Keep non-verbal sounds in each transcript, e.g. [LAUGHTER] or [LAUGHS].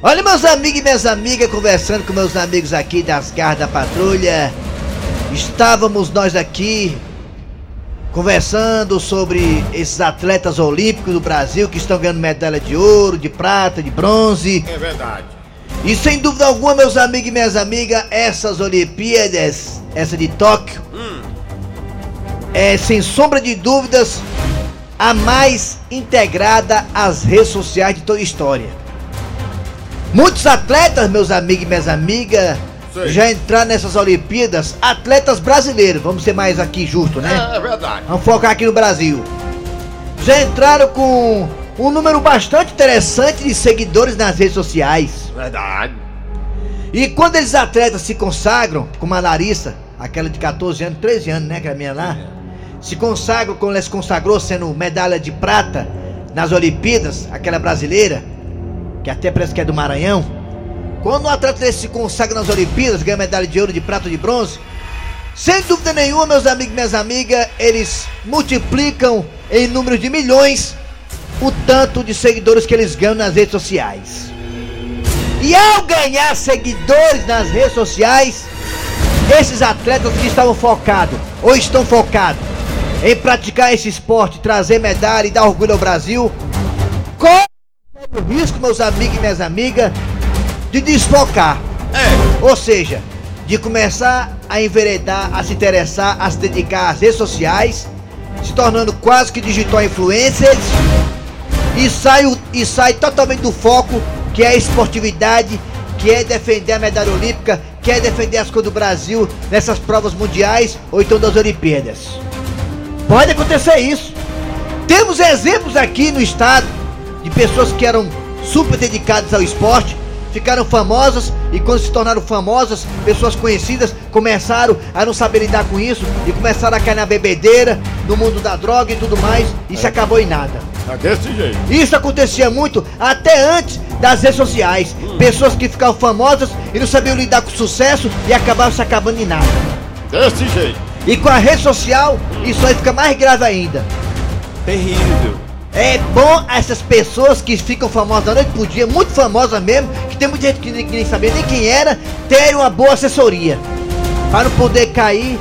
Olha, meus amigos e minhas amigas, conversando com meus amigos aqui das Garras da Patrulha. Estávamos nós aqui conversando sobre esses atletas olímpicos do Brasil que estão ganhando medalha de ouro, de prata, de bronze. É verdade. E sem dúvida alguma, meus amigos e minhas amigas, essas Olimpíadas, essa de Tóquio, é sem sombra de dúvidas a mais integrada às redes sociais de toda a história. Muitos atletas, meus amigos e minhas amigas, já entraram nessas Olimpíadas, atletas brasileiros, vamos ser mais aqui justo, né? É, é verdade. Vamos focar aqui no Brasil. Já entraram com um número bastante interessante de seguidores nas redes sociais. Verdade. E quando eles atletas se consagram, como a Larissa, aquela de 14 anos, 13 anos, né, que é a minha lá, se consagram, quando ela se consagrou sendo medalha de prata nas Olimpíadas, aquela brasileira, que até parece que é do Maranhão. Quando um atleta desse se consagra nas Olimpíadas, ganha medalha de ouro, de prata de bronze, sem dúvida nenhuma, meus amigos e minhas amigas, eles multiplicam em números de milhões o tanto de seguidores que eles ganham nas redes sociais. E ao ganhar seguidores nas redes sociais, esses atletas que estavam focados ou estão focados em praticar esse esporte, trazer medalha e dar orgulho ao Brasil, o risco, meus amigos e minhas amigas, de desfocar. É. Ou seja, de começar a enveredar, a se interessar, a se dedicar às redes sociais, se tornando quase que digital influencers e sai, e sai totalmente do foco que é a esportividade, que é defender a medalha olímpica, que é defender as coisas do Brasil nessas provas mundiais ou então das Olimpíadas. Pode acontecer isso. Temos exemplos aqui no estado de pessoas que eram super dedicadas ao esporte, ficaram famosas e quando se tornaram famosas, pessoas conhecidas começaram a não saber lidar com isso e começaram a cair na bebedeira, no mundo da droga e tudo mais, e se acabou em nada. É desse jeito. Isso acontecia muito até antes das redes sociais. Pessoas que ficavam famosas e não sabiam lidar com o sucesso e acabavam se acabando em nada. Desse jeito. E com a rede social, isso aí fica mais grave ainda. Terrível. É bom essas pessoas que ficam famosas da noite pro dia, muito famosas mesmo, que tem muita gente que nem, que nem sabia nem quem era, terem uma boa assessoria. Para não poder cair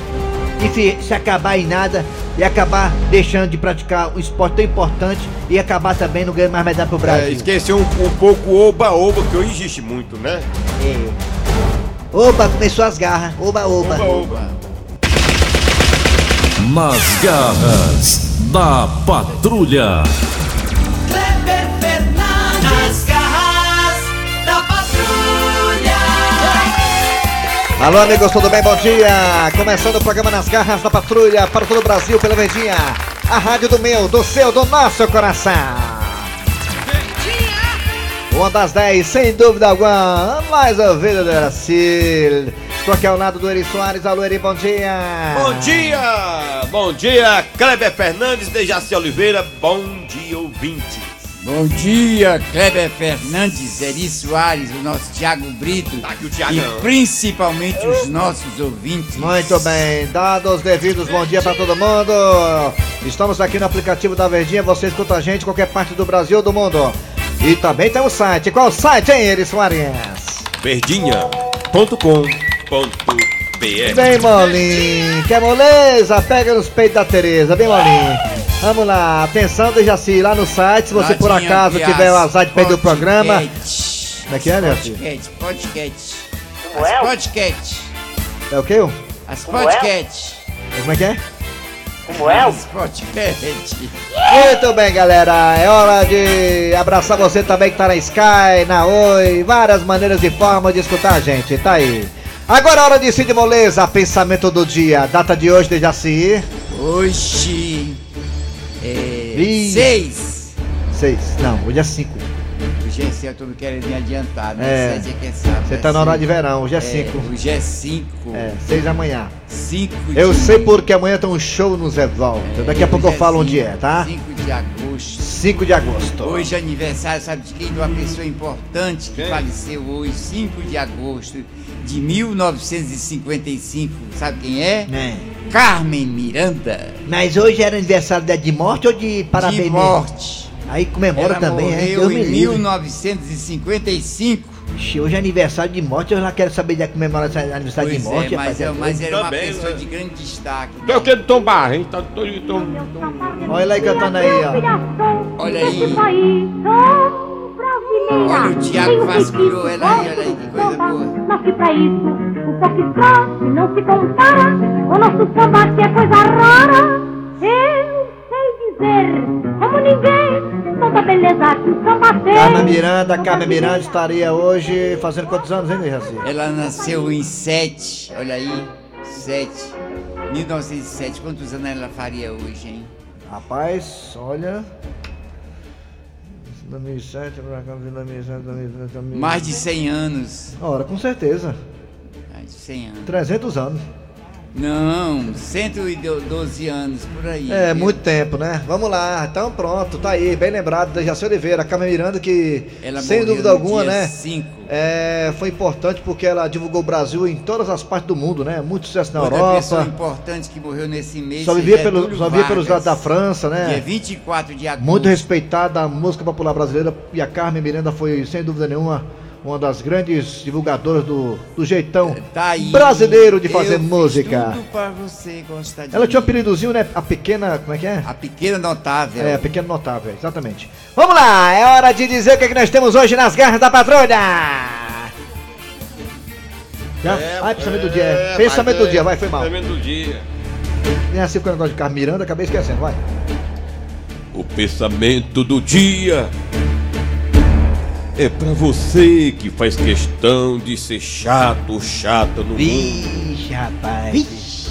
e fi- se acabar em nada e acabar deixando de praticar um esporte tão importante e acabar também não ganhando mais medalha pro É, Brasil. esqueceu um, um pouco o oba-oba, que hoje existe muito, né? É. Oba, começou as garras. Oba, oba. Oba-oba. Nas garras da patrulha. Kleber Fernandes, garras da patrulha! Alô, amigos, tudo bem? Bom dia! Começando o programa Nas Garras da Patrulha para todo o Brasil pela Verdinha. A rádio do meu, do seu, do nosso coração. Uma das 10, sem dúvida alguma, mais ouvida do Eracil. Estou aqui ao lado do Eri Soares. Alô, Eri, bom dia! Bom dia! Bom dia, Kleber Fernandes, Dejaci Oliveira. Bom dia, ouvintes. Bom dia, Kleber Fernandes, Eri Soares, o nosso Thiago Brito Tá aqui o e Thiagão. principalmente os nossos ouvintes. Muito bem, dados os devidos, bom dia para todo mundo. Estamos aqui no aplicativo da Verdinha, você escuta a gente em qualquer parte do Brasil ou do mundo. E também tem o site. Qual o site, hein, Eri Soares? Verdinha.com.br Bem molinho, quer moleza? Pega nos peitos da Tereza, bem molinho. Vamos lá, atenção, Dejaci, lá no site, se você por acaso tiver o azar de perder o programa. podcast. Como é que é, né? Podcast, podcast. As podcast. É o quê? Como As podcast. é que é? Como é? Podcast. Muito bem, galera. É hora de abraçar você também que tá na Sky, na Oi, várias maneiras e formas de escutar a gente. Tá aí. Agora é hora de Cid Moleza, pensamento do dia. Data de hoje de Jaci. Hoje é. 6. 6, não, hoje é 5. GC eu tô querendo me adiantar, né? É. Você sabe, é, é tá na hora de verão, hoje é 5. É, hoje é 5. É, 6 da manhã. 5 de Eu sei porque amanhã tem um show no Zé Volta. É, Daqui a pouco eu falo onde é, tá? 5 de agosto. 5 de agosto. Hoje é aniversário, sabe de quem? De uma pessoa importante que faleceu hoje, 5 de agosto de 1955. Sabe quem é? É. Carmen Miranda. Mas hoje era aniversário de morte ou de parabéns? De morte. Aí comemora Ela também, é? morreu Deus em livre. 1955. Ixi, Hoje é aniversário de morte, eu já quero saber de comemorar esse aniversário de Pois morte. é, mas, é, mas era uma pessoa né? de grande destaque. Tu é o que do Tom Barra, hein? Tá todo Tom. Olha lá aí cantando aí, ó. Olha aí. Olha Olha o Thiago vasculhou ela aí, olha aí, que coisa boa. Nasci pra isso, o foxtrot não se compara. O nosso samba que é coisa rara. Dizer, como ninguém, toda beleza que o samba tem. Carmen Miranda, Carmen Miranda estaria hoje fazendo quantos anos, hein, Jaci? Ela nasceu em 7, olha aí, 7. 1907, quantos anos ela faria hoje, hein? Rapaz, olha. 2007, pra cá, 2007, 2007, 2007. Mais de 100 anos. Ora, com certeza. Mais de 100 anos. 300 anos. Não, 112 anos, por aí. É, viu? muito tempo, né? Vamos lá, então pronto, tá aí, bem lembrado da Jaci Oliveira, Carmen Miranda, que Ela sem dúvida alguma, dia né? 5. É, foi importante porque ela divulgou o Brasil em todas as partes do mundo, né? Muito sucesso na Outra pessoa Europa. importante que morreu nesse mês. Só vivia, pelo, só vivia pelos lados da França, Dia né? 24 de agosto. Muito respeitada a música popular brasileira e a Carmen Miranda foi, sem dúvida nenhuma, uma das grandes divulgadoras do, do jeitão Tá aí. brasileiro de fazer Eu fiz música. Tudo pra você gostar de Ela tinha um mim. apelidozinho, né? A pequena. Como é que é? A pequena notável. É, pequeno notável, exatamente. Vamos lá, é hora de dizer o que, é que nós temos hoje nas garras da patrulha! Já? É, Ai, pensamento do dia. é, é. Pensamento do dia, vai, foi mal. Pensamento do dia. Nem assim com o negócio de Carmen Miranda, acabei esquecendo, vai. O pensamento do dia é pra você que faz questão de ser chato ou chata no mundo. Vixe, rapaz.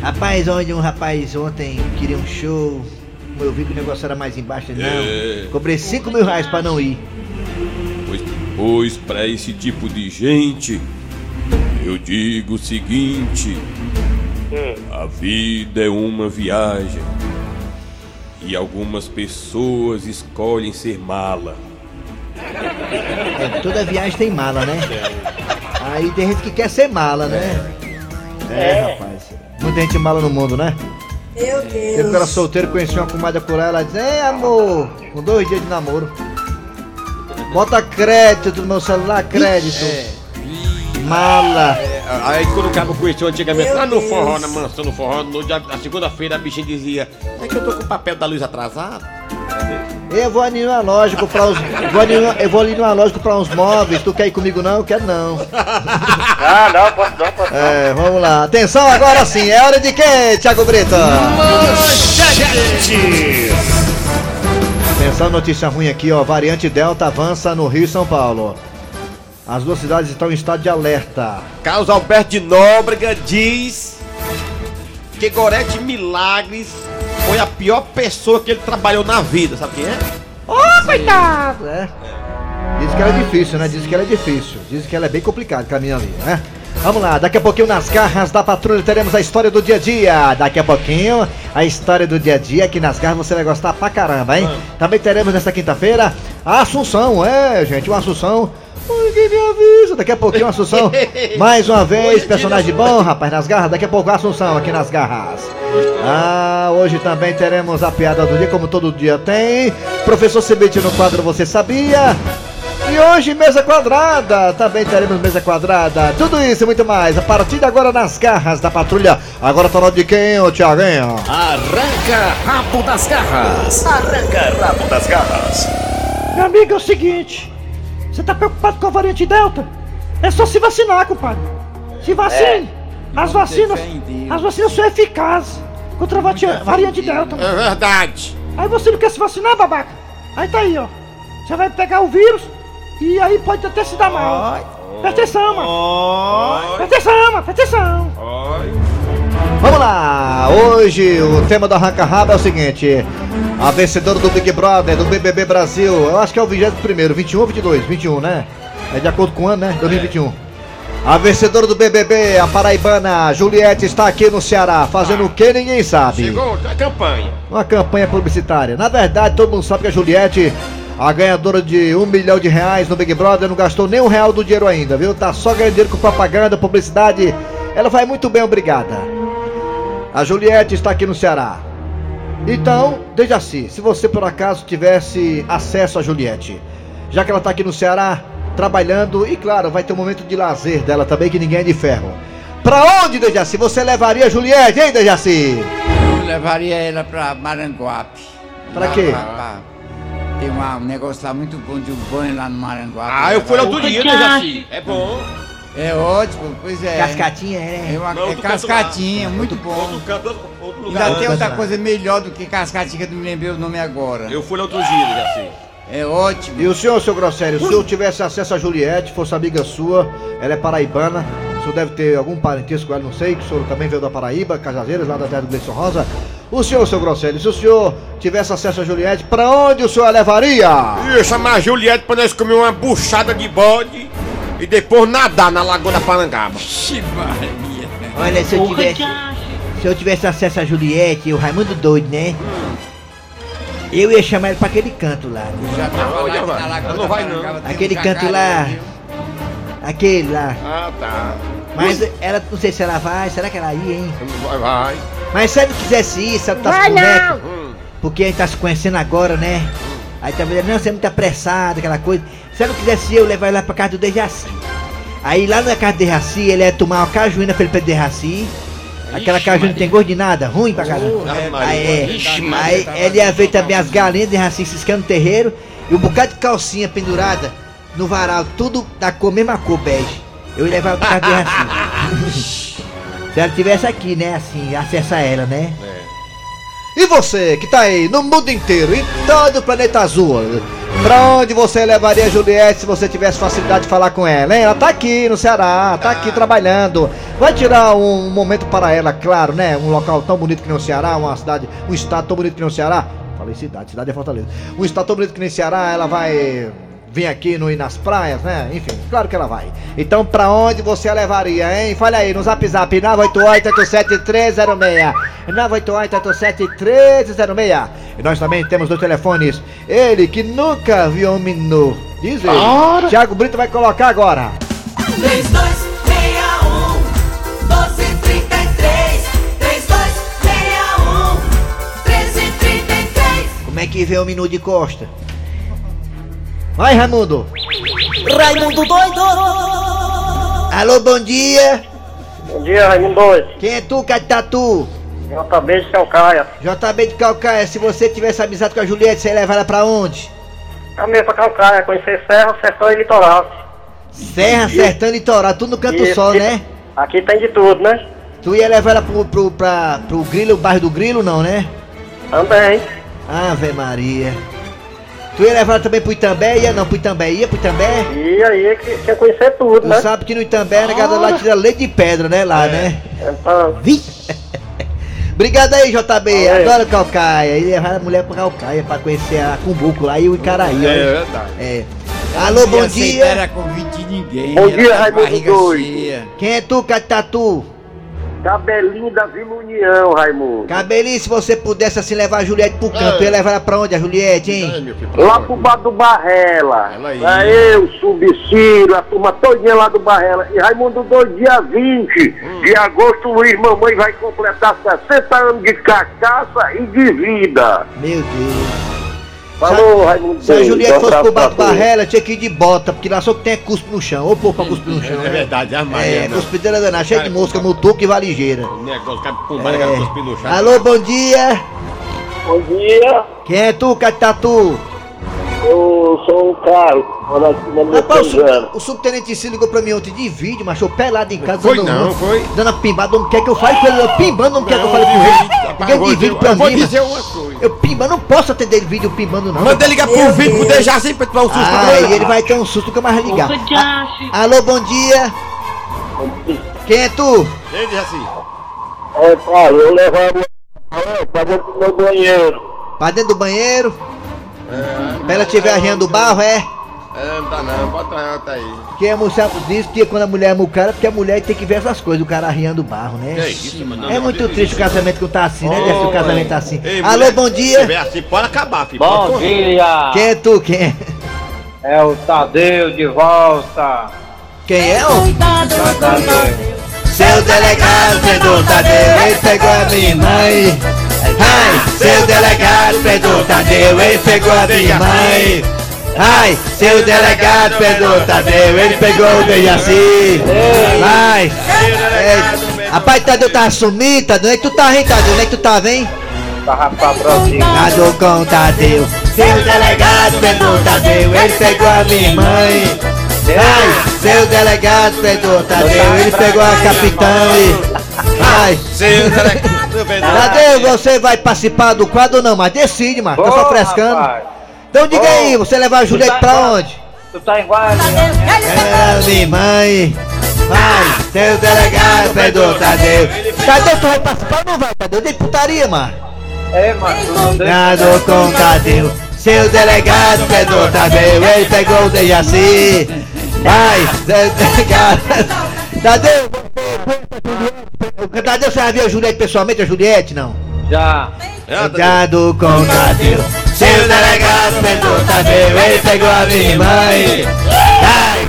Rapaz, onde um rapaz ontem queria um show. Eu vi que o negócio era mais embaixo, não. É. Cobrei 5 mil reais pra não ir. Pois, pois para esse tipo de gente, eu digo o seguinte: a vida é uma viagem. E algumas pessoas escolhem ser mala. É, toda viagem tem mala, né? Aí tem gente que quer ser mala, né? É, rapaz. Muita gente mala no mundo, né? Meu Eu Deus. que era solteiro, conheci uma comadre por ela, ela diz, Ei amor, com dois dias de namoro. Bota crédito no meu celular, crédito. Mala. É, Aí quando o cabo conheceu antigamente, Meu lá no Deus. forró, na mansão no forró, no dia, na segunda-feira a bichinha dizia, é que eu tô com o papel da luz atrasado. Eu vou ali numa loja comprar uns. Vou ali eu vou ali numa loja comprar uns móveis. Tu quer ir comigo não? Eu quero não. [LAUGHS] Ah, não, posso não, posso não. É, vamos lá. Atenção agora sim, é hora de quê, Thiago Brito? Atenção, notícia ruim aqui, ó. Variante Delta avança no Rio e São Paulo. As duas cidades estão em estado de alerta. Carlos Alberto de Nóbrega diz que Gorete Milagres foi a pior pessoa que ele trabalhou na vida, sabe quem é? É. Diz que ela é difícil, né? Diz que ela é difícil. Diz que ela é bem complicada caminhar ali, né? Vamos lá, daqui a pouquinho nas garras da patrulha teremos a história do dia a dia. Daqui a pouquinho, a história do dia a dia, que nas garras você vai gostar pra caramba, hein? Também teremos nesta quinta-feira a Assunção, é, gente, uma Assunção. Ninguém me avisa, daqui a pouquinho a Assunção. [LAUGHS] Mais uma vez, personagem bom, rapaz, nas garras. Daqui a pouco a Assunção aqui nas garras. Ah, hoje também teremos a piada do dia, como todo dia tem. Professor Cibite no quadro Você Sabia? E hoje, mesa quadrada. Também teremos mesa quadrada. Tudo isso e muito mais. A partir de agora nas garras da patrulha. Agora tá de quem, ô Thiaguinho? Arranca rabo das garras. Meu amigo, é o seguinte: você tá preocupado com a variante Delta? É só se vacinar, compadre. Se vacine. As Vamos ter vacinas, as vacinas são eficazes contra a variante. Delta. É verdade. Aí você não quer se vacinar, babaca? Aí tá aí, ó. Você vai pegar o vírus e aí pode até se dar mal. Presta atenção, mano. Presta atenção, mano. Presta atenção. Vamos lá! Hoje o tema do Arranca Rabo é o seguinte: A vencedora do Big Brother, do BBB Brasil, eu acho que é o 21 21 ou 22? 21, né? É de acordo com o ano, né? 2021. A vencedora do BBB, a paraibana Juliette, está aqui no Ceará, fazendo o que ninguém sabe. Chegou a campanha. Uma campanha publicitária. Na verdade, todo mundo sabe que a Juliette, a ganhadora de um milhão de reais no Big Brother, não gastou nem um real do dinheiro ainda, viu? Tá só ganhando dinheiro com propaganda, publicidade. Ela vai muito bem, obrigada. A Juliette está aqui no Ceará. Então, Dejaci, se você por acaso tivesse acesso a Juliette, já que ela está aqui no Ceará, trabalhando, e claro, vai ter um momento de lazer dela também, que ninguém é de ferro. Pra onde, Dejaci, você levaria a Juliette, hein, Dejaci? Eu levaria ela pra Maranguape. Pra quê? lá. Tem uma- um negócio lá muito bom de um banho lá no Maranguape. Ah, eu fui lá outro dia, né, já Jaci? É bom. É ótimo, pois é. Cascatinha, é. É, uma, Não, é outro canto cascatinha, lá. muito bom. Outro canto, outro, outro lugar. Ainda tem outra coisa melhor do que cascatinha, que eu não me lembrei o nome agora. Eu fui lá outro dia, Jaci. É ótimo. E o senhor, seu Grossério, se o senhor tivesse acesso a Juliette, fosse amiga sua, ela é paraibana, senhor deve ter algum parentesco com ela, não sei, que o senhor também veio da Paraíba, Cajazeiras, lá da terra do Gleison Rosa. O senhor, seu Grossério, se o senhor tivesse acesso a Juliette, pra onde o senhor a levaria? Ia chamar a Juliette pra nós comer uma buchada de bode e depois nadar na Lagoa da Parangaba. Maria. Olha, se eu tivesse, se eu tivesse acesso a Juliette, o Raimundo doido, né? Eu ia chamar ele pra aquele canto lá. Já tava lá já vai. Não vai, não. um Aquele canto lá. Aquele lá. Ah, tá. Mas ela, não sei se ela vai, será que ela ia, hein? Vai, vai. Mas se ela não quisesse ir, se ela tá Vai neto, Hum. porque a gente tá se conhecendo agora, né? Aí tá dizendo, não, você é muito apressado, aquela coisa. Se ela não quisesse ir, eu levar ela pra casa do Dejaci. Aí lá na casa do Dejaci, ele ia tomar uma cajuína pra ele pra Dejaci. Aquela cajuína não tem gosto de nada, ruim pra caramba. Ave Maria. Aí, é, Ixi, aí ele ia ver também as galinhas de Dejaci ciscando no terreiro e um bocado de calcinha pendurada no varal, tudo da cor, mesma cor, bege. Eu ia levar casa do Dejaci. Se ela tivesse aqui, né, assim, acesso a ela, né? E você que tá aí no mundo inteiro, em todo o planeta azul, pra onde você levaria a Juliette se você tivesse facilidade de falar com ela, hein? Ela tá aqui no Ceará, tá aqui trabalhando. Vai tirar um momento para ela, claro, né? Um local tão bonito que nem o Ceará, uma cidade, um estado tão bonito que nem o Ceará. Falei cidade, cidade é Fortaleza. Um estado tão bonito que nem o Ceará, ela vai vir aqui no ir nas praias, né? Enfim, claro que ela vai. Então, pra onde você a levaria, hein? Fale aí no zap zap 988-87306. 988-87306. E nós também temos dois telefones. Ele que nunca viu um menu. Diz ele. Thiago Brito vai colocar agora. 3261 1233 3261 1333 Como é que vê o menu de costa? Vai, Raimundo. Raimundo doido Alô, bom dia. Bom dia, Raimundo Dois. Quem é tu, Catatu? JB de Calcaia. JB de Calcaia, se você tivesse amizade com a Juliette, você ia levar ela pra onde? Caminho pra Calcaia, conhecer Serra, Sertão e Litoral. Serra, Sertão e Litoral, tudo no canto Isso, só, né? Aqui tem de tudo, né? Tu ia levar ela pro, pro, pra, pro Grilo, o bairro do Grilo, não, né? Também. Ave Maria. Tu ia levar ela também pro Itambé? Ia não, pro Itambé? Ia pro Itambé? E aí que quer conhecer tudo, Tu né? sabe que no Itambé a negada lá tira leite de pedra, né? Lá, né? Então, Vi! Obrigado aí, JB. Valeu. Adoro Calcaia. Ele levar a mulher pra Calcaia pra conhecer a Cumbuco lá e o Icaraí. É olha. verdade. É. Alô, não bom ia dia. Era convite de ninguém. Bom ela dia, Raimundo doido. Quem é tu, Catatu? Cabelinho da Vila União, Raimundo. Cabelinho, se você pudesse assim levar a Juliette pro canto, É. ia levar ela pra onde, a Juliette, hein? É, filho, pra Lá pro bar do Barrela. Ela aí. Lá eu, Subcírio, a turma todinha lá do Barrela. E Raimundo dois dia 20 Hum. de agosto, Luiz Mamãe vai completar 60 anos de cachaça e de vida. Meu Deus. Falou, Raimundo Se a. Juliette fosse pro tu. Barrela, tinha que ir de bota, porque lá só que tem cuspe no chão. Ô, pô, pra cuspir no chão. É né? verdade, a É, Maria. não. cuspideira danada, cheia de mosca, mutuca e valigeira. O negócio, cara, cara, cuspir no chão. Alô, bom dia. Bom dia, Quem é tu, Catatu? eu sou o Carlos, minha Rapaz, o, subtenente Cício ligou pra mim ontem de vídeo, mas eu pelado em casa. Foi dando, não, foi. Dando a pimbada, não quer que eu fale com ele, eu pimbando, não quer que eu fale com ele. Liguei de vídeo pra eu vou mim, dizer mas uma coisa. eu pimba, não posso atender vídeo pimbando não. Manda ligar pro vídeo pro Dejaci pra tu dar um susto pra Ah, ele. e ele vai ter um susto que eu mais ligar. A- alô, bom dia. Quem é tu? Ei, Dejaci. É, Paulo, eu levo a mulher pra dentro do meu banheiro. Pra dentro do banheiro. Pra ela estiver arriando o barro, é. É, não dá não, bota outra aí. Que a mulher diz que quando a mulher é mucara, porque a mulher tem que ver essas coisas, o cara arriando o barro, né? Que isso, mano? É muito triste o casamento que tá assim, né? Desse o casamento tá assim. Ei, Alô, mulher, bom Se dia. tiver assim, pode acabar, filho. Bom Pode- dia! Quem é tu? Quem é? É o Tadeu de volta! Quem é? ô? Tadeu! Seu delegado Pedro Tadeu, ele pegou a minha mãe. Ai, seu delegado Pedro Tadeu, ele pegou a minha mãe. Ai, seu delegado Pedro Tadeu, ele pegou o Dejaci. Vai. É, Rapaz, Tadeu tá sumido, Tadeu. Onde é que tu tá, hein, Tadeu? Onde é que tu hein? Tava pra próxima! Tadeu com Tadeu. Seu delegado Pedro Tadeu, ele pegou a minha mãe. Ai, seu delegado Pedro Tadeu, ele pegou a capitão e. Ai, Seu delegado, [LAUGHS] Pedro. Tadeu, você vai participar do quadro ou não? Mas decide, mano. Tá só frescando. Então diga Ô, aí, você levar a Juliette tá pra igual- onde? Tu tá igual a É, minha mãe. Vai, seu delegado Pedro Tadeu. Tadeu, tu vai participar ou não vai, Tadeu? De putaria, mano. É, mano. Nado com Tadeu. Seu delegado Pedro Tadeu, ele pegou o Dejaci. Vai, seu delegado. Tadeu, você- Tadeu, você já viu a Juliette pessoalmente, a Juliette, não? Já! Cuidado com Tadeu. Seu delegado Pedro Tadeu, ele pegou a minha mãe. Ai,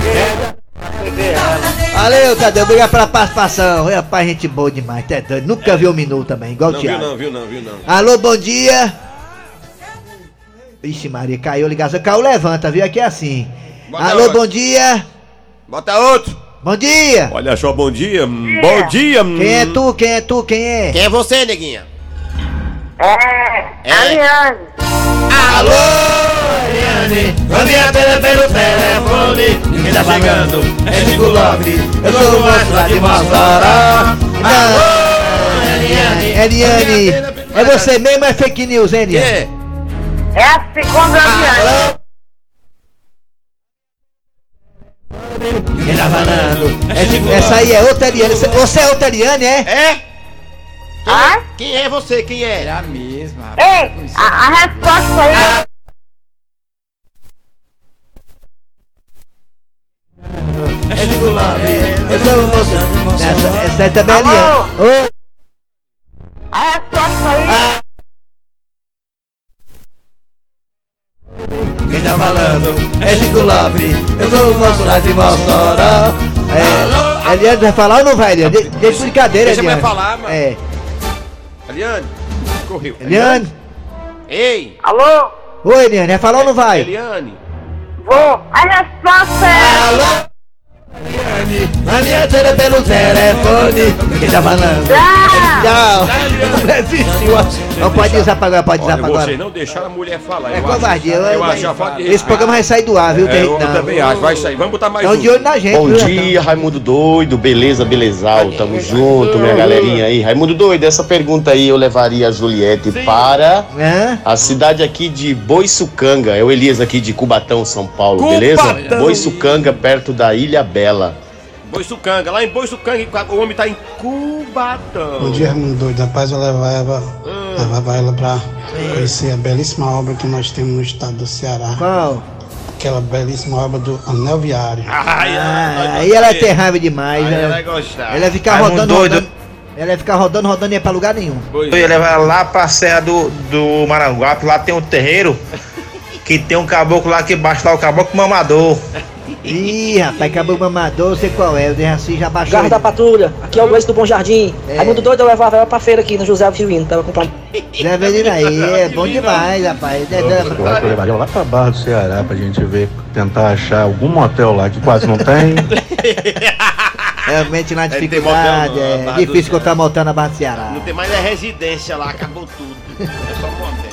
Valeu, Tadeu, obrigado pela participação. Rapaz, gente boa demais, tá doido. Nunca viu um minuto também, igual o Não viu Thiago. não, viu não, viu não. Alô, bom dia. Ixi, Maria, caiu a ligação. Caiu, levanta, viu? Aqui é assim. Bota Alô, outro. bom dia. Bota outro. Bom dia. Olha só, bom dia. Bom dia. Quem é tu? Quem é tu? Quem é? Quem é você, neguinha? É, Ariane. Alô, Ariane. Vamos pela pelo telefone. Quem tá chegando? É Chico Lopes. Eu sou o moço lá de Mossoró. Alô, Ariane. Ariane. É você mesmo é fake news, hein, Ariane? É. É a segunda Ariane. Quem tá falando? É Chico- Essa aí é outra Ariane. Você- Você é outra Ariane, é? É? Ai, Quem é você? Quem é? Era a mesma, ei, a, a resposta aí é... É. Eu moço. Essa, essa aí também é Ariane. Ô, A resposta aí Quem tá falando é Chico Lopes, eu sou o moço lá de Mossoró. É, Eliane vai falar ou não vai, Eliane? De- Deixa brincadeira, Deixa a mulher Eliane. falar, mano. É, Eliane. Correu. Eliane. Ei. Alô? Oi, Eliane, vai falar ou não vai? Eliane. Vou. A resposta é... Alô? Eliane, a minha tela pelo telefone. Quem tá falando? Tchau. Não pode usar agora, pode usar agora. vocês não deixaram a mulher falar. É covardia. Eu acho a falta de Esse programa vai sair do ar, viu? É, eu também acho. Vai sair. Vamos botar mais Estão um. de olho na gente, Bom dia, Raimundo Doido, beleza, belezal, tamo junto, minha galerinha aí. Raimundo Doido, essa pergunta aí eu levaria a Juliette para Hã? a cidade aqui de Boiçucanga, é o Elias aqui de Cubatão, São Paulo, beleza? Boiçucanga, perto da Ilha Bela. Boiçucanga. Lá em Boiçucanga, o homem tá em Cubatão. Bom dia, Raimundo Doido. Rapaz, eu levava, levava ela pra conhecer a belíssima obra que nós temos no estado do Ceará. Qual? Aquela belíssima obra do Anel Viário. Ai, Ah, aí ela tem raiva demais. Aí ela Ela, vai gostar. ela ia ficar Raimundo rodando, doido. rodando. Ela ia ficar rodando, rodando e ia pra lugar nenhum. Pois Eu ia levar ela lá pra Serra do, do Maranguape, lá tem um terreiro que tem um caboclo lá que baixa lá, o caboclo mamador. Ih, rapaz, acabou o mamador, sei qual é. O Dejaci já baixou. Garra da patrulha, aqui é o Gleice do Bom Jardim. É. Raimundo doido, eu levava ela pra feira aqui no José Viuíno, tava comprando. Zé Avelino aí, é bom demais, rapaz. É, é, Eu que levaria lá pra Barra do Ceará pra gente ver, tentar achar algum motel lá que quase não tem. [LAUGHS] realmente na É, dificuldade, é difícil encontrar motel na Barra do Ceará. Não tem mais é residência lá, acabou tudo. É só motel.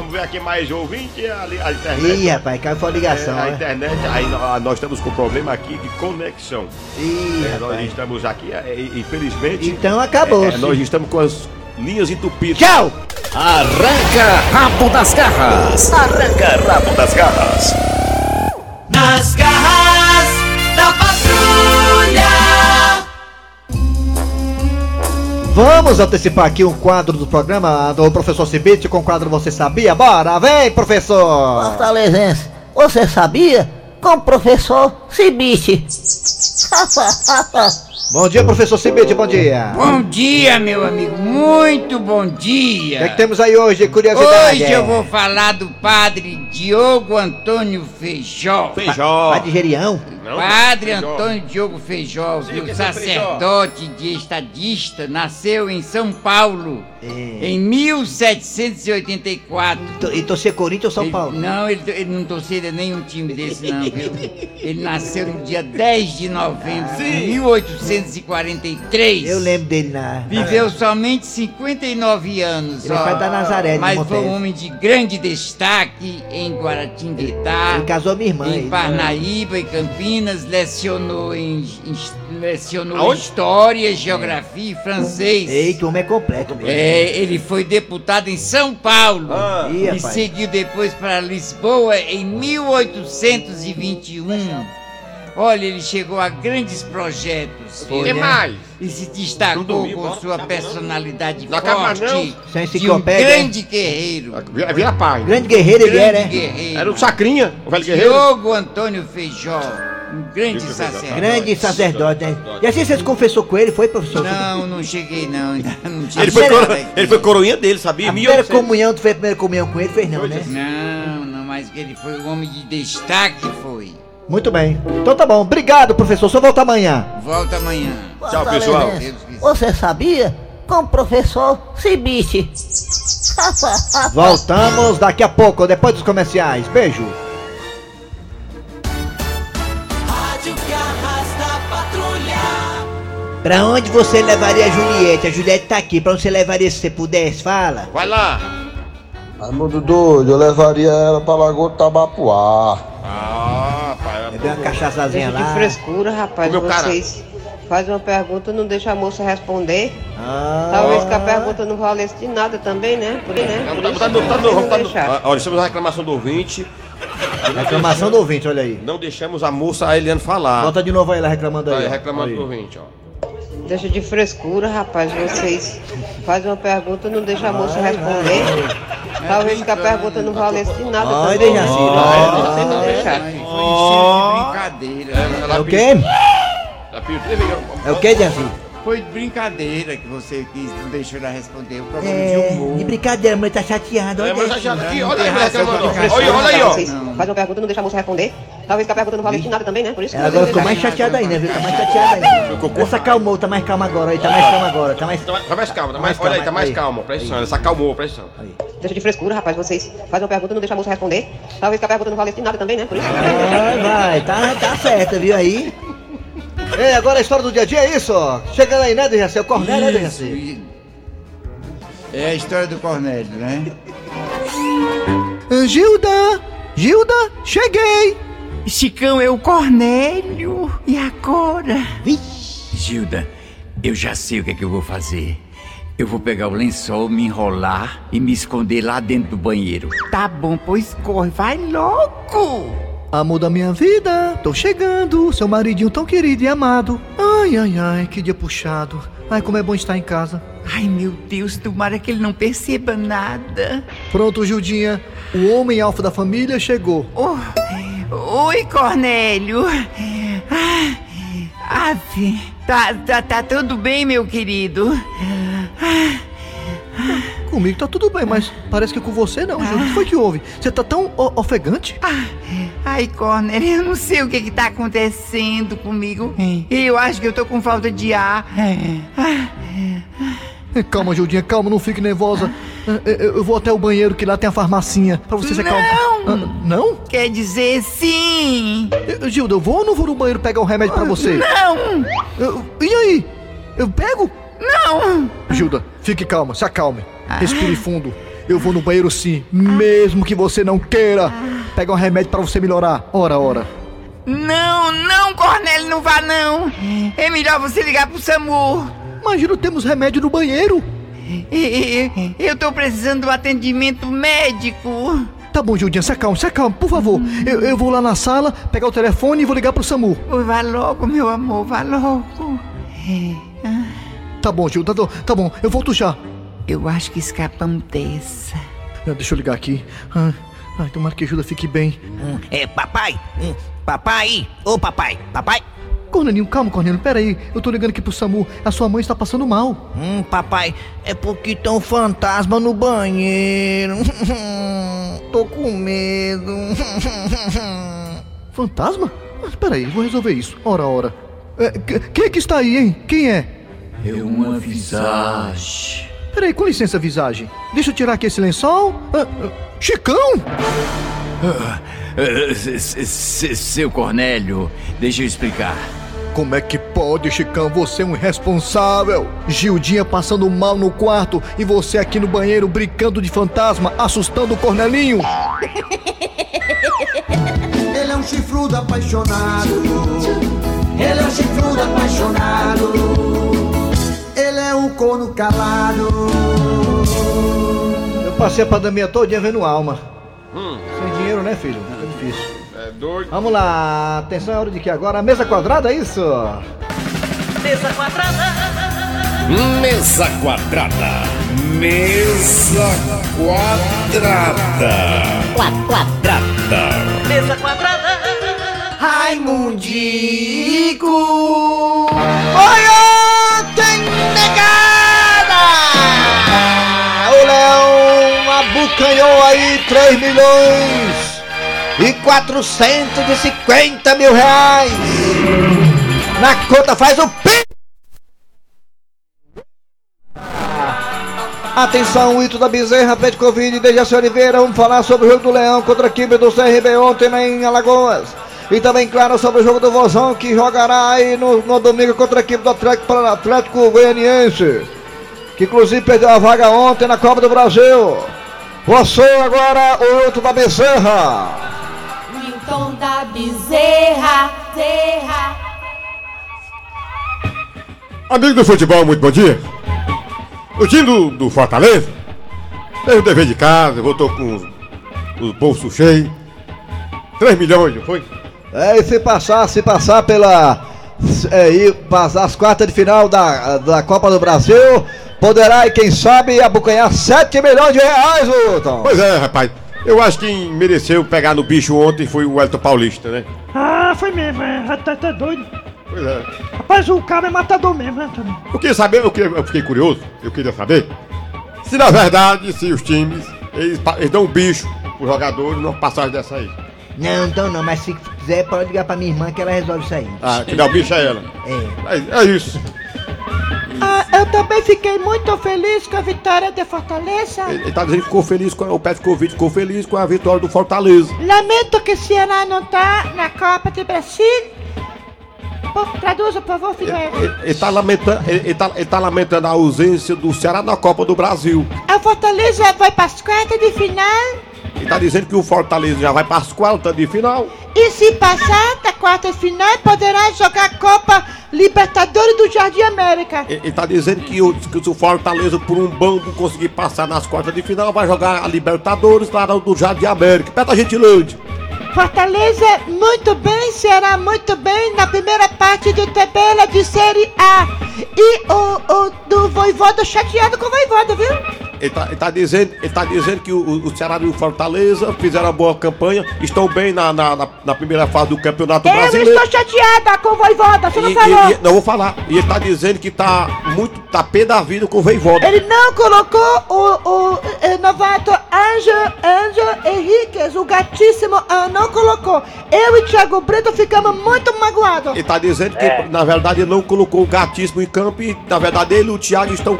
Vamos ver aqui mais ouvinte ali, a internet. Ih, rapaz, caiu fora a ligação, É, a né? internet, aí nó- nós estamos com problema aqui de conexão. Ih, É, nós estamos aqui, é, infelizmente. Então acabou. é, nós estamos com as linhas entupidas. Tchau! Arranca rabo das garras. Arranca rabo das garras. Vamos antecipar aqui um quadro do programa do professor Cibite com o quadro Você Sabia? Bora, vem, professor! Fortalezense, você sabia? Com o professor Cibite. [LAUGHS] Bom dia, professor Cibite, bom dia! Bom dia, meu amigo, muito bom O dia. que, é que temos aí hoje de curiosidade? Hoje eu vou falar do padre Diogo Antônio Feijó. Feijó. Padre Gerião? Padre Feijó. Antônio Diogo Feijó, Sim, viu, é Feijó. sacerdote de estadista, nasceu em São Paulo em 1784. E torcer Corinthians ou São Paulo? Não, ele, ele não torcia nenhum time desse não, viu? [LAUGHS] Ele nasceu no dia 10 de novembro de 1843. Eu lembro dele na. Viveu somente 59 anos. Ele é ó. pai da Nazaré, de Mas foi Montes. um homem de grande destaque em Guaratinguetá. Ele casou minha irmã, Em ele. Parnaíba e Campinas, lecionou em, em- lecionou Aonde? História, Geografia e Francês. Eita, o homem é completo mesmo. É, ele foi deputado em São Paulo Ih, e rapaz. seguiu depois para Lisboa em 1821. Olha, ele chegou a grandes projetos. Foi, né? Mais. E se destacou dormi, com bora, sua personalidade Não forte não. Sem de um grande guerreiro. Vira, vira pai. Grande guerreiro ele Grande era, é? guerreiro. Era o Sacrinha, o velho guerreiro. Diogo Antônio Feijó, um grande sacerdote. Grande sacerdote, né? E assim você se confessou com ele, foi, professor? Não, não cheguei não, [LAUGHS] não tive Ele foi, coro... ele foi coroinha dele, sabia? A primeira 1800. comunhão, tu fez a primeira comunhão com ele, fez não, né? Não, não, mas que ele foi um homem de destaque, foi. Muito bem. Então tá bom. Obrigado, professor. Só volta amanhã. Volta amanhã. Tchau, pessoal. Você sabia? Com o professor Cibite. [LAUGHS] Voltamos daqui a pouco, depois dos comerciais. Beijo. Rádio Garras da Patrulha. Pra onde você levaria a Juliette? A Juliette tá aqui. Pra onde você levaria se você pudesse? Fala. Vai lá. Raimundo doido, eu levaria ela pra Lagoa do Tabapuá. Bebeu uma cachaçazinha Deixa de lá. frescura, rapaz. Cara. Vocês fazem uma pergunta, não deixa a moça responder. Ah. Talvez que a pergunta não valesse de nada também, né? Por, né? Por Tá, isso tá, não tá, tá, que tá, deixar. tá, Olha, estamos na reclamação do ouvinte. Reclamação do ouvinte, olha aí. Não deixamos a moça a Eliane falar. Volta de novo aí lá reclamando aí. Tá, ó. reclamando Aí. do ouvinte, ó. Deixa de frescura, rapaz. Vocês fazem uma pergunta, não deixa a moça responder. Talvez que a pergunta não valesse de nada Ai, também. Né? Por isso vocês não deixar. Foi de brincadeira. É o quê? Vezes. É o quê, Dejaci? Foi de brincadeira que você quis, não deixou ela responder. O problema É, de humor. de brincadeira, a mulher tá chateada. É, Dejaci. já aqui, olha aí, razão. Olha, olha aí, ó. Fazem uma pergunta, não deixa a moça responder. Talvez que a pergunta não valesse nada também, né? Por isso que agora ficou mais chateada ainda, viu? Tá mais chateada ainda. Se acalmou, tá mais calma agora aí, tá mais calma agora, tá mais. Tá mais- tá mais calma, tá Tá mais, olha aí, tá mais aí. calma. Presta atenção, ela se acalmou, presta atenção. Deixa de frescura, rapaz. Vocês fazem uma pergunta, não deixa a moça responder. Talvez que a pergunta não valesse de nada também, né? Por isso que não deixa. Vai, vai, tá, tá certa, viu aí? Ei, agora a história do dia a dia é isso, ó. Chegando aí, né, Dejaci? É o Cornélio, né, Dejaci? É a história do Cornélio, né? Gilda! Gilda, cheguei! Chicão, é o Cornélio. E agora? Gilda, eu já sei o que é que eu vou fazer. Eu vou pegar o lençol, me enrolar e me esconder lá dentro do banheiro. Tá bom, pois corre, vai logo! Amor da minha vida, tô chegando, seu maridinho tão querido e amado. Ai, ai, ai, que dia puxado. Ai, como é bom estar em casa. Ai, meu Deus, tomara que ele não perceba nada. Pronto, Gildinha, o homem alfa da família chegou. Oh, oi, Cornélio. Ah, ave, tá, tá, tá tudo bem, meu querido? Comigo tá tudo bem, mas parece que com você não, Gilda. O que foi que houve? Você tá tão ofegante? Ai, Cornélio, [LAUGHS] eu não sei o que que tá acontecendo comigo. Eu acho que eu tô com falta de ar. Eh, Calma, Gildinha, calma, não fique nervosa. Eu vou até o banheiro que lá tem a farmacinha pra você se acalmar. Não! Ah, Não? Quer dizer sim! Gilda, eu vou ou não vou no banheiro pegar um remédio pra você? Não! Eu- E aí? Eu pego? Não! Gilda, fique calma, se acalme. Respire fundo. Eu vou no banheiro sim, mesmo que você não queira. Pega um remédio pra você melhorar. Ora, ora. Não, não, Cornélio, não vá não! É melhor você ligar pro SAMU. Mas Gilda, temos remédio no banheiro. Eu tô precisando do atendimento médico. Tá bom, Gildinha, se acalme, se acalme, por favor. Eu, eu vou lá na sala, pegar o telefone e vou ligar pro SAMU. Vá logo, meu amor, vá logo. Tá bom, Gil, tá, tá bom, eu volto já. Eu acho que escapamos dessa. Ah, Deixa eu ligar aqui. Ah, ai, tomara que Gilda fique bem. É, papai? Hum, papai? Ô, papai, papai? Cornelinho, calma, Cornelinho, peraí. Eu tô ligando aqui pro Samu. A sua mãe está passando mal. Hum, papai, é porque tem um fantasma no banheiro. [LAUGHS] Tô com medo. [LAUGHS] Fantasma? Mas peraí, vou resolver isso. Ora, ora. É, que- quem é que está aí, hein? Quem é? É uma visagem. Peraí, com licença, visagem. Deixa eu tirar aqui esse lençol. Ah, ah, Chicão! Ah, ah, se- se- se- seu Cornélio, deixa eu explicar. Como é que pode, Chicão? Você é um irresponsável. Gildinha passando mal no quarto e você aqui no banheiro brincando de fantasma, assustando o Cornelinho. [LAUGHS] Ele é um chifrudo apaixonado. Ele é um chifrudo apaixonado. Corno calado. Eu passei a pandemia todinha vendo alma. Sem dinheiro, né, filho? É difícil. É doido. Vamos lá, atenção, é hora de que agora? Mesa quadrada, é isso? Mesa quadrada. Mesa quadrada. Mesa quadrada. Quadrada. Mesa quadrada. Raimundico. Oi, ontem negada! Abocanhou aí 3 milhões e 450 mil reais. Na conta faz o pi. Atenção, Ito da Bezerra, Pet Covid Dejaci Oliveira. Vamos falar sobre o jogo do Leão contra a equipe do CRB ontem né, em Alagoas. E também, claro, sobre o jogo do Vozão, que jogará aí no, no domingo contra a equipe do Atlético, Atlético Goianiense. Que inclusive perdeu a vaga ontem na Copa do Brasil. Você agora, o Ito da Bezerra. Milton da Bezerra, Zerra. Amigo do futebol, muito bom dia. O time do, do Fortaleza fez o dever de casa, voltou com os, os bolsos cheios. 3 milhões, não foi? É, e se passar, se passar pela. É, passar as quartas de final da, da Copa do Brasil, poderá, e quem sabe, abocanhar 7 milhões de reais, Wilton. Pois é, rapaz. Eu acho que quem mereceu pegar no bicho ontem foi o Elton Paulista, né? Ah, foi mesmo, é. Tá, tá doido. Pois é. Rapaz, o cara é matador mesmo, né, também. Eu queria saber, eu, queria- eu fiquei curioso, eu queria saber se na verdade, se os times, eles, eles dão um bicho pro jogador numa passagem dessa aí. Não, então não, mas se quiser, pode ligar pra minha irmã que ela resolve isso aí. Ah, que dá o bicho é ela. É. É, é isso. Ah, eu também fiquei muito feliz com a vitória de Fortaleza. Ele, ele tá dizendo que ficou feliz com o Pet Covid, ficou feliz com a vitória do Fortaleza. Lamento que Ceará não tá na Copa de Brasil. Pô, traduza, por favor, filho. Ele, ele tá lamentando, ele, ele tá, ele tá lamentando a ausência do Ceará na Copa do Brasil. A Fortaleza vai para as quartas de final. Ele tá dizendo que o Fortaleza já vai para as quartas de final. E se passar da quarta de final, poderá jogar a Copa Libertadores do Jardim América. Ele, ele tá dizendo que, o, que se o Fortaleza, por um bando, conseguir passar nas quartas de final, vai jogar a Libertadores lá do Jardim América, perto da Gentilândia. Fortaleza muito bem, Ceará muito bem na primeira parte de tabela de Série A. E o, o do Voivoda chateado com o Voivoda, viu? Ele tá, ele tá dizendo, ele tá dizendo que o, o Ceará e o Fortaleza fizeram uma boa campanha, estão bem na, na, na- na primeira fase do Campeonato Eu Brasileiro. estou chateada com o Voivoda, você não E- falou. e- e- não vou falar. E ele tá dizendo que tá muito. tá pé da vida com o Veivoda. Ele não colocou o, o eh, novato Anjo, Anjo Henriquez, o gatíssimo, ah, não colocou. Eu e Thiago Brito ficamos muito magoados. Ele tá dizendo que, na verdade, ele não colocou o gatíssimo em campo e, na verdade, ele e o Thiago estão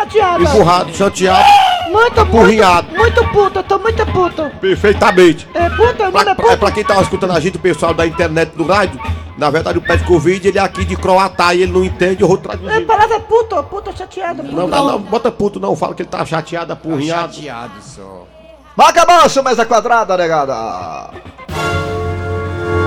Chateada. empurrados, chateados. Muito, Empurriado. muito, muito puto, eu tô muito puto. Perfeitamente. É puta, não é Pra, puto. pra quem tava escutando a gente, o pessoal da internet do rádio, na verdade, o pé de Covid, ele é aqui de Croatá e ele não entende, eu vou A traduzir. palavra é puto, puto chateado. Não, não, não, bota puto não, fala que ele tá chateado, apurrinhado. Chateado só. Mas acabou sua mesa quadrada, negada.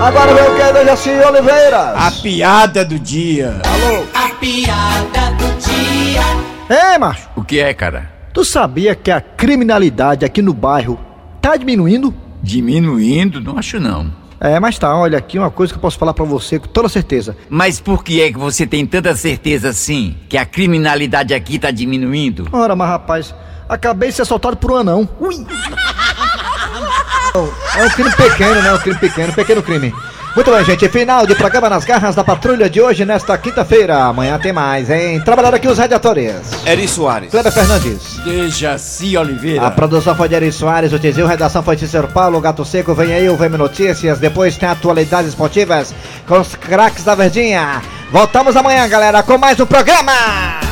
Agora vem o que, Dejaci Oliveira? A piada do dia. Alô? A piada do dia. É, macho. O que é, cara? Tu sabia que a criminalidade aqui no bairro tá diminuindo? Diminuindo? Não acho não. É, mas tá, olha aqui uma coisa que eu posso falar pra você com toda certeza. Mas por que é que você tem tanta certeza assim? Que a criminalidade aqui tá diminuindo? Ora, mas rapaz, acabei de ser assaltado por um anão. Ui! É um crime pequeno, né? Um crime pequeno, pequeno crime. Muito bem, gente. Final de programa nas garras da patrulha de hoje, nesta quinta-feira. Amanhã tem mais, hein? Trabalharam aqui os radiadores. Eri Soares. Kleber Fernandes. Dejaci Oliveira. A produção foi de Eri Soares, o Tizil, redação foi de Cícero Paulo, Gato Seco, vem aí o VM Notícias, depois tem atualidades esportivas com os craques da Verdinha. Voltamos amanhã, galera, com mais um programa.